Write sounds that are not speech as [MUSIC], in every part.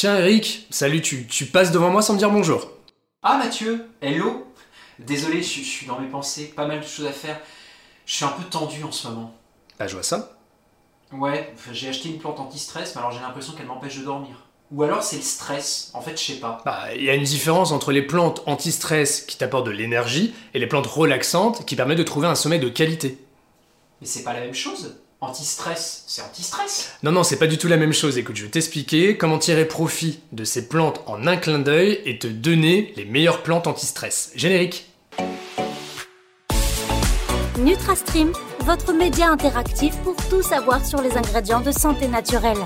Tiens Eric, salut, tu, tu passes devant moi sans me dire bonjour. Ah Mathieu, hello Désolé, je, je suis dans mes pensées, pas mal de choses à faire. Je suis un peu tendu en ce moment. Bah je vois ça. Ouais, j'ai acheté une plante anti-stress, mais alors j'ai l'impression qu'elle m'empêche de dormir. Ou alors c'est le stress, en fait je sais pas. Bah il y a une différence entre les plantes anti-stress qui t'apportent de l'énergie et les plantes relaxantes qui permettent de trouver un sommeil de qualité. Mais c'est pas la même chose. Anti-stress, c'est anti-stress. Non, non, c'est pas du tout la même chose. Écoute, je vais t'expliquer comment tirer profit de ces plantes en un clin d'œil et te donner les meilleures plantes anti-stress. Générique. NutraStream, votre média interactif pour tout savoir sur les ingrédients de santé naturelle.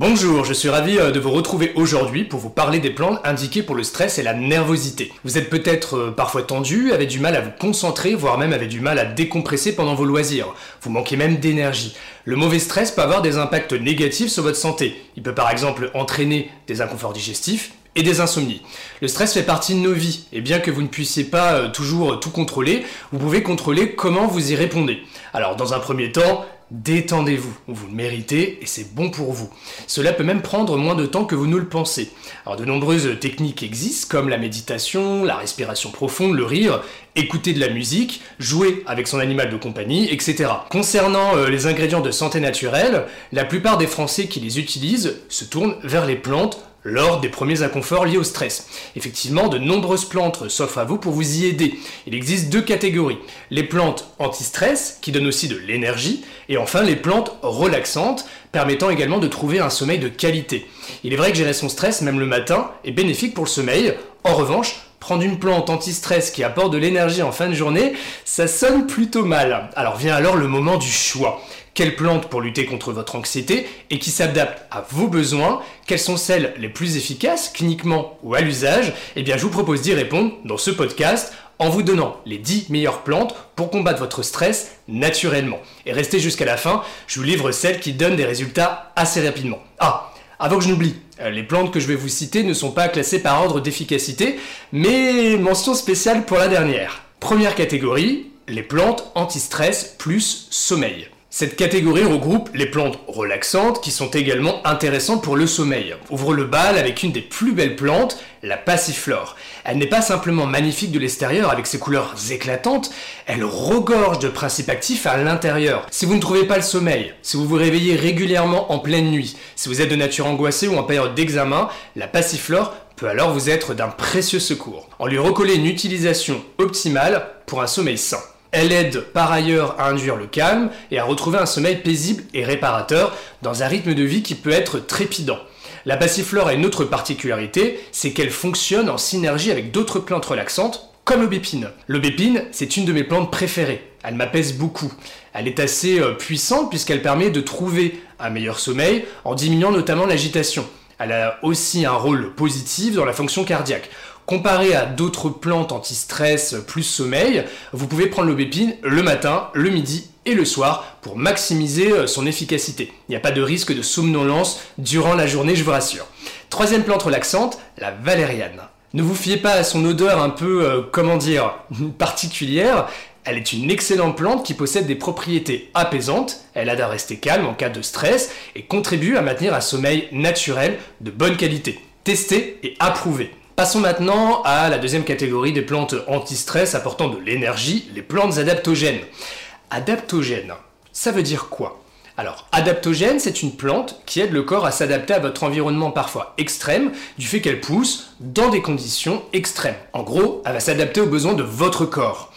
Bonjour, je suis ravi euh, de vous retrouver aujourd'hui pour vous parler des plantes indiquées pour le stress et la nervosité. Vous êtes peut-être euh, parfois tendu, avez du mal à vous concentrer, voire même avez du mal à décompresser pendant vos loisirs. Vous manquez même d'énergie. Le mauvais stress peut avoir des impacts négatifs sur votre santé. Il peut par exemple entraîner des inconforts digestifs, et des insomnies. Le stress fait partie de nos vies, et bien que vous ne puissiez pas euh, toujours tout contrôler, vous pouvez contrôler comment vous y répondez. Alors dans un premier temps, détendez-vous, vous le méritez et c'est bon pour vous. Cela peut même prendre moins de temps que vous ne le pensez. Alors de nombreuses techniques existent comme la méditation, la respiration profonde, le rire, écouter de la musique, jouer avec son animal de compagnie, etc. Concernant euh, les ingrédients de santé naturelle, la plupart des Français qui les utilisent se tournent vers les plantes lors des premiers inconforts liés au stress. Effectivement, de nombreuses plantes s'offrent à vous pour vous y aider. Il existe deux catégories. Les plantes anti-stress, qui donnent aussi de l'énergie, et enfin les plantes relaxantes, permettant également de trouver un sommeil de qualité. Il est vrai que gérer son stress, même le matin, est bénéfique pour le sommeil. En revanche, prendre une plante anti-stress qui apporte de l'énergie en fin de journée, ça sonne plutôt mal. Alors vient alors le moment du choix. Quelle plante pour lutter contre votre anxiété et qui s'adapte à vos besoins? Quelles sont celles les plus efficaces, cliniquement ou à l'usage? Eh bien, je vous propose d'y répondre dans ce podcast en vous donnant les 10 meilleures plantes pour combattre votre stress naturellement. Et restez jusqu'à la fin, je vous livre celles qui donnent des résultats assez rapidement. Ah, avant que je n'oublie, euh, les plantes que je vais vous citer ne sont pas classées par ordre d'efficacité, mais mention spéciale pour la dernière. Première catégorie, les plantes anti-stress plus sommeil. Cette catégorie regroupe les plantes relaxantes qui sont également intéressantes pour le sommeil. Ouvre le bal avec une des plus belles plantes, la passiflore. Elle n'est pas simplement magnifique de l'extérieur avec ses couleurs éclatantes, elle regorge de principes actifs à l'intérieur. Si vous ne trouvez pas le sommeil, si vous vous réveillez régulièrement en pleine nuit, si vous êtes de nature angoissée ou en période d'examen, la passiflore peut alors vous être d'un précieux secours. On lui recoller une utilisation optimale pour un sommeil sain. Elle aide par ailleurs à induire le calme et à retrouver un sommeil paisible et réparateur dans un rythme de vie qui peut être trépidant. La passiflore a une autre particularité, c'est qu'elle fonctionne en synergie avec d'autres plantes relaxantes comme l'aubépine. L'aubépine, c'est une de mes plantes préférées. Elle m'apaise beaucoup. Elle est assez euh, puissante puisqu'elle permet de trouver un meilleur sommeil en diminuant notamment l'agitation. Elle a aussi un rôle positif dans la fonction cardiaque. Comparé à d'autres plantes anti-stress plus sommeil, vous pouvez prendre l'aubépine le matin, le midi et le soir pour maximiser euh, son efficacité. Il n'y a pas de risque de somnolence durant la journée, je vous rassure. Troisième plante relaxante, la valériane. Ne vous fiez pas à son odeur un peu, euh, comment dire, [LAUGHS] particulière. Elle est une excellente plante qui possède des propriétés apaisantes, elle aide à rester calme en cas de stress et contribue à maintenir un sommeil naturel de bonne qualité. Testez et approuvez. Passons maintenant à la deuxième catégorie des plantes anti-stress apportant de l'énergie, les plantes adaptogènes. Adaptogène, ça veut dire quoi? Alors, adaptogène, c'est une plante qui aide le corps à s'adapter à votre environnement parfois extrême, du fait qu'elle pousse dans des conditions extrêmes. En gros, elle va s'adapter aux besoins de votre corps.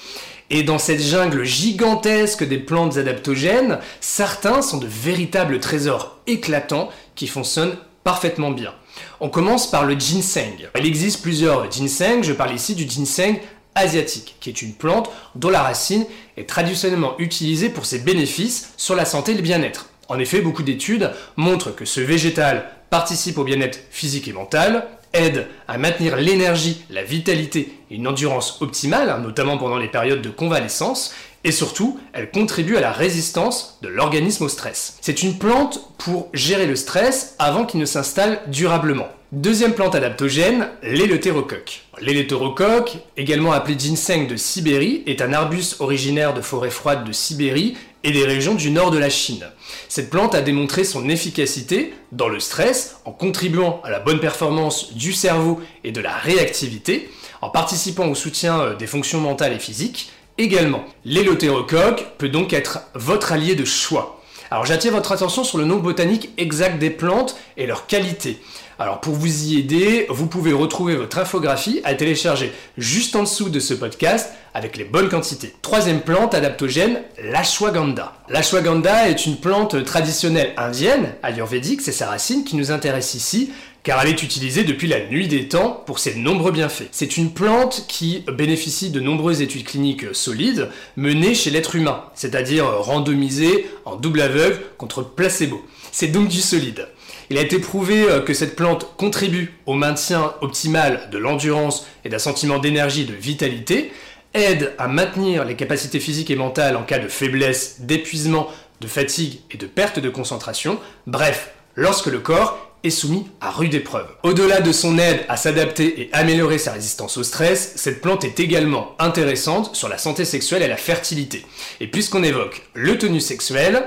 Et dans cette jungle gigantesque des plantes adaptogènes, certains sont de véritables trésors éclatants qui fonctionnent parfaitement bien. On commence par le ginseng. Il existe plusieurs ginseng, je parle ici du ginseng asiatique, qui est une plante dont la racine est traditionnellement utilisée pour ses bénéfices sur la santé et le bien-être. En effet, beaucoup d'études montrent que ce végétal participe au bien-être physique et mental, aide à maintenir l'énergie, la vitalité et une endurance optimale, notamment pendant les périodes de convalescence, et surtout, elle contribue à la résistance de l'organisme au stress. C'est une plante pour gérer le stress avant qu'il ne s'installe durablement. Deuxième plante adaptogène, l'éleutérocoque. L'éleutérocoque, également appelé ginseng de Sibérie, est un arbuste originaire de forêts froides de Sibérie et des régions du nord de la Chine. Cette plante a démontré son efficacité dans le stress en contribuant à la bonne performance du cerveau et de la réactivité, en participant au soutien euh, des fonctions mentales et physiques également. L'élothérocoque peut donc être votre allié de choix. Alors j'attire votre attention sur le nom botanique exact des plantes et leur qualité. Alors pour vous y aider, vous pouvez retrouver votre infographie à télécharger juste en dessous de ce podcast avec les bonnes quantités. Troisième plante adaptogène, l'ashwagandha. L'ashwagandha est une plante traditionnelle indienne, ayurvédique, c'est sa racine qui nous intéresse ici, car elle est utilisée depuis la nuit des temps pour ses nombreux bienfaits. C'est une plante qui bénéficie de nombreuses études cliniques solides menées chez l'être humain, c'est-à-dire randomisées en double aveugle contre placebo. C'est donc du solide. Il a été prouvé euh, que cette plante contribue au maintien optimal de l'endurance et d'un sentiment d'énergie et de vitalité, aide à maintenir les capacités physiques et mentales en cas de faiblesse, d'épuisement, de fatigue et de perte de concentration, bref, lorsque le corps est soumis à rude épreuve. Au-delà de son aide à s'adapter et améliorer sa résistance au stress, cette plante est également intéressante sur la santé sexuelle et la fertilité. Et puisqu'on évoque le tonus sexuel,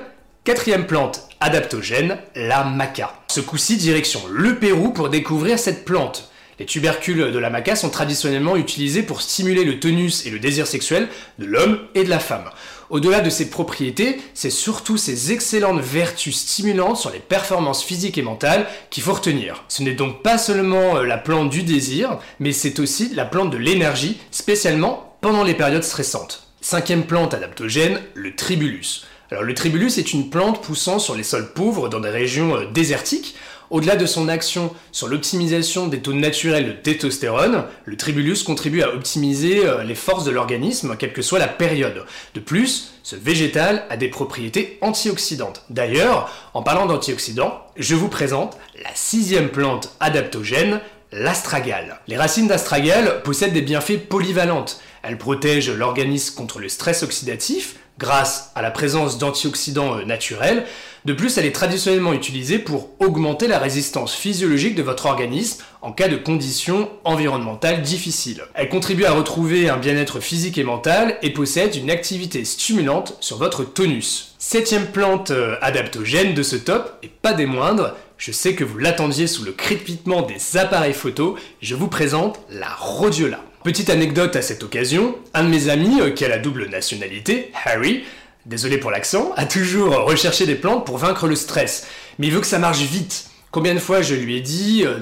Quatrième plante adaptogène, la maca. Ce coup-ci, direction le Pérou pour découvrir cette plante. Les tubercules de la maca sont traditionnellement utilisés pour stimuler le tonus et le désir sexuel de l'homme et de la femme. Au-delà de ses propriétés, c'est surtout ses excellentes vertus stimulantes sur les performances physiques et mentales qu'il faut retenir. Ce n'est donc pas seulement euh, la plante du désir, mais c'est aussi la plante de l'énergie, spécialement pendant les périodes stressantes. Cinquième plante adaptogène, le tribulus. Alors le tribulus est une plante poussant sur les sols pauvres dans des régions euh, désertiques. Au-delà de son action sur l'optimisation des taux naturels de testostérone, le tribulus contribue à optimiser euh, les forces de l'organisme, quelle que soit la période. De plus, ce végétal a des propriétés antioxydantes. D'ailleurs, en parlant d'antioxydants, je vous présente la sixième plante adaptogène, l'astragale. Les racines d'astragale possèdent des bienfaits polyvalentes. Elles protègent l'organisme contre le stress oxydatif, grâce à la présence d'antioxydants euh, naturels. De plus, elle est traditionnellement utilisée pour augmenter la résistance physiologique de votre organisme en cas de conditions environnementales difficiles. Elle contribue à retrouver un bien-être physique et mental et possède une activité stimulante sur votre tonus. Septième plante euh, adaptogène de ce top, et pas des moindres, je sais que vous l'attendiez sous le crépitement des appareils photo, je vous présente la rhodiola. Petite anecdote à cette occasion, un de mes amis, euh, qui a la double nationalité, Harry, désolé pour l'accent, a toujours recherché des plantes pour vaincre le stress. Mais il veut que ça marche vite. Combien de fois je lui ai dit, euh,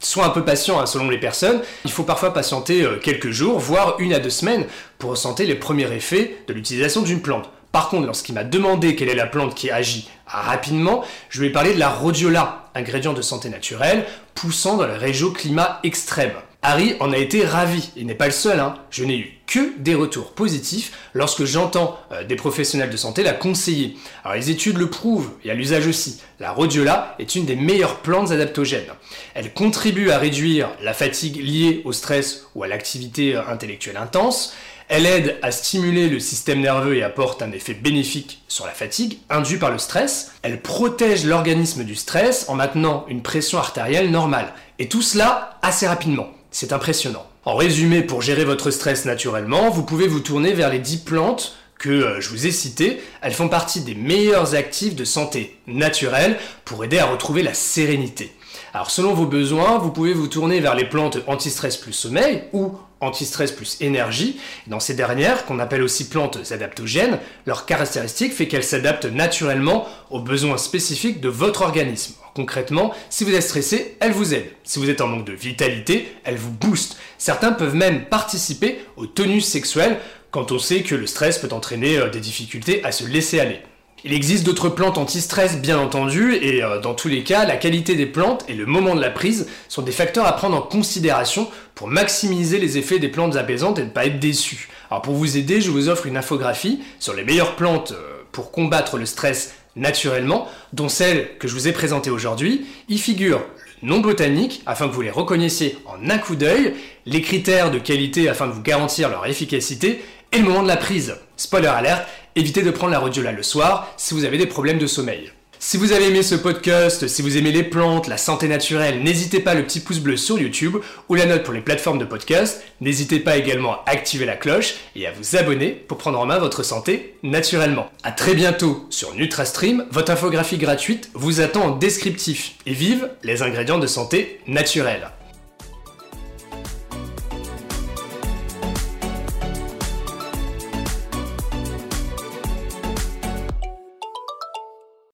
sois un peu patient hein, selon les personnes, il faut parfois patienter euh, quelques jours, voire une à deux semaines, pour ressentir les premiers effets de l'utilisation d'une plante. Par contre, lorsqu'il m'a demandé quelle est la plante qui agit rapidement, je lui ai parlé de la rhodiola, ingrédient de santé naturelle, poussant dans les régions climat extrêmes. Harry en a été ravi, il n'est pas le seul, hein. je n'ai eu que des retours positifs lorsque j'entends euh, des professionnels de santé la conseiller. Alors les études le prouvent, et à l'usage aussi, la rhodiola est une des meilleures plantes adaptogènes. Elle contribue à réduire la fatigue liée au stress ou à l'activité euh, intellectuelle intense, elle aide à stimuler le système nerveux et apporte un effet bénéfique sur la fatigue induite par le stress. Elle protège l'organisme du stress en maintenant une pression artérielle normale. Et tout cela assez rapidement. C'est impressionnant. En résumé, pour gérer votre stress naturellement, vous pouvez vous tourner vers les 10 plantes que euh, je vous ai citées. Elles font partie des meilleurs actifs de santé naturelle pour aider à retrouver la sérénité. Alors selon vos besoins, vous pouvez vous tourner vers les plantes anti-stress plus sommeil ou anti-stress plus énergie. Dans ces dernières, qu'on appelle aussi plantes adaptogènes, leur caractéristique fait qu'elles s'adaptent naturellement aux besoins spécifiques de votre organisme. Concrètement, si vous êtes stressé, elles vous aident. Si vous êtes en manque de vitalité, elles vous boostent. Certains peuvent même participer au tonus sexuel quand on sait que le stress peut entraîner euh, des difficultés à se laisser aller. Il existe d'autres plantes anti-stress bien entendu, et euh, dans tous les cas, la qualité des plantes et le moment de la prise sont des facteurs à prendre en considération pour maximiser les effets des plantes apaisantes et ne pas être déçu. Alors pour vous aider, je vous offre une infographie sur les meilleures plantes euh, pour combattre le stress naturellement, dont celle que je vous ai présentée aujourd'hui. Y figure le nom botanique afin que vous les reconnaissiez en un coup d'œil, les critères de qualité afin de vous garantir leur efficacité et le moment de la prise. Spoiler alerte, évitez de prendre la rhodiola le soir si vous avez des problèmes de sommeil. Si vous avez aimé ce podcast, si vous aimez les plantes, la santé naturelle, n'hésitez pas le petit pouce bleu sur YouTube ou la note pour les plateformes de podcast. N'hésitez pas également à activer la cloche et à vous abonner pour prendre en main votre santé naturellement. A très bientôt sur NutraStream, votre infographie gratuite vous attend en descriptif et vive les ingrédients de santé naturelle.